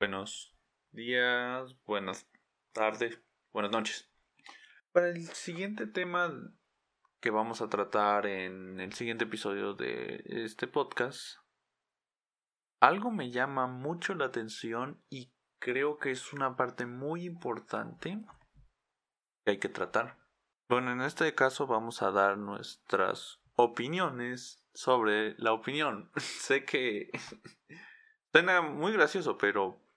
Buenos días, buenas tardes, buenas noches. Para el siguiente tema que vamos a tratar en el siguiente episodio de este podcast, algo me llama mucho la atención y creo que es una parte muy importante que hay que tratar. Bueno, en este caso vamos a dar nuestras opiniones sobre la opinión. sé que suena muy gracioso, pero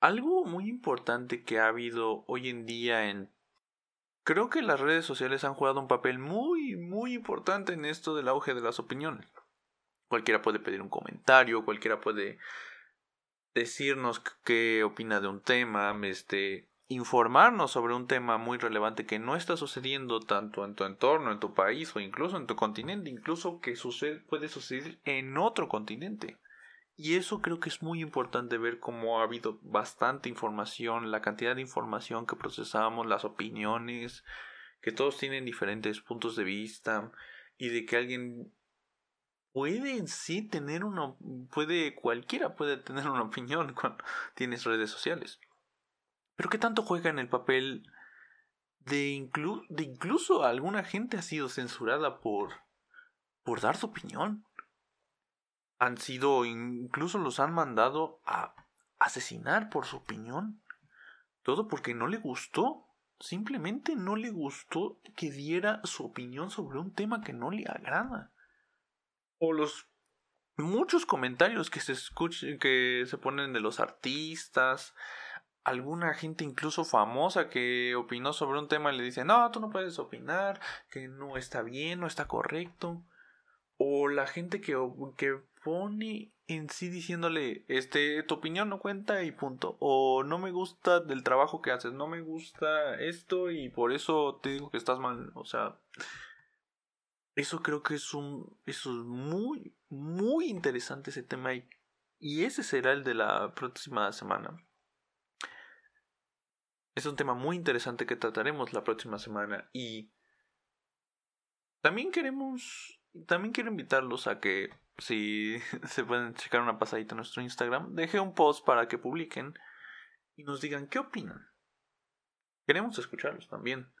algo muy importante que ha habido hoy en día en... Creo que las redes sociales han jugado un papel muy, muy importante en esto del auge de las opiniones. Cualquiera puede pedir un comentario, cualquiera puede decirnos qué opina de un tema, este, informarnos sobre un tema muy relevante que no está sucediendo tanto en tu entorno, en tu país o incluso en tu continente, incluso que sucede, puede suceder en otro continente. Y eso creo que es muy importante ver cómo ha habido bastante información, la cantidad de información que procesamos, las opiniones, que todos tienen diferentes puntos de vista y de que alguien puede en sí tener una puede cualquiera puede tener una opinión cuando tienes redes sociales. Pero qué tanto juega en el papel de, de incluso alguna gente ha sido censurada por por dar su opinión. Han sido incluso los han mandado a asesinar por su opinión. Todo porque no le gustó. Simplemente no le gustó que diera su opinión sobre un tema que no le agrada. O los muchos comentarios que se escuchen, que se ponen de los artistas, alguna gente incluso famosa que opinó sobre un tema y le dice, no, tú no puedes opinar, que no está bien, no está correcto. O la gente que, que pone en sí diciéndole, este, tu opinión no cuenta y punto. O no me gusta del trabajo que haces, no me gusta esto y por eso te digo que estás mal. O sea, eso creo que es un, eso es muy, muy interesante ese tema y, y ese será el de la próxima semana. Es un tema muy interesante que trataremos la próxima semana y también queremos, también quiero invitarlos a que si se pueden checar una pasadita en nuestro Instagram, deje un post para que publiquen y nos digan qué opinan. Queremos escucharlos también.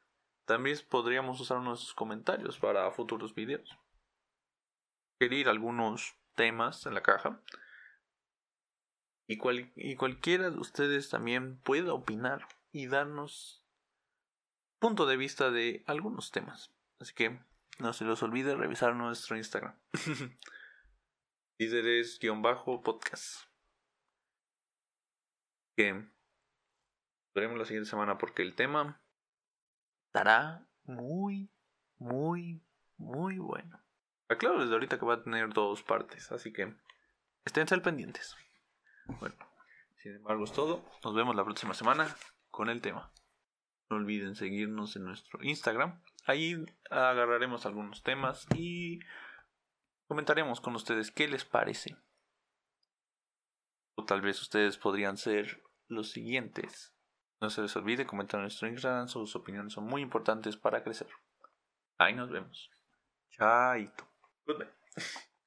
También podríamos usar nuestros comentarios para futuros videos. Querer algunos temas en la caja. Y, y cualquiera de ustedes también pueda opinar y darnos punto de vista de algunos temas. Así que no se les olvide revisar nuestro Instagram. Líderes-podcast. Que veremos la siguiente semana porque el tema estará muy, muy, muy bueno. Aclaro desde ahorita que va a tener dos partes, así que estén al pendientes. Bueno, sin embargo es todo. Nos vemos la próxima semana con el tema. No olviden seguirnos en nuestro Instagram. Ahí agarraremos algunos temas y comentaremos con ustedes qué les parece. O tal vez ustedes podrían ser los siguientes. No se les olvide comentar en nuestro Instagram, sus opiniones son muy importantes para crecer. Ahí nos vemos. Chaito. Goodbye.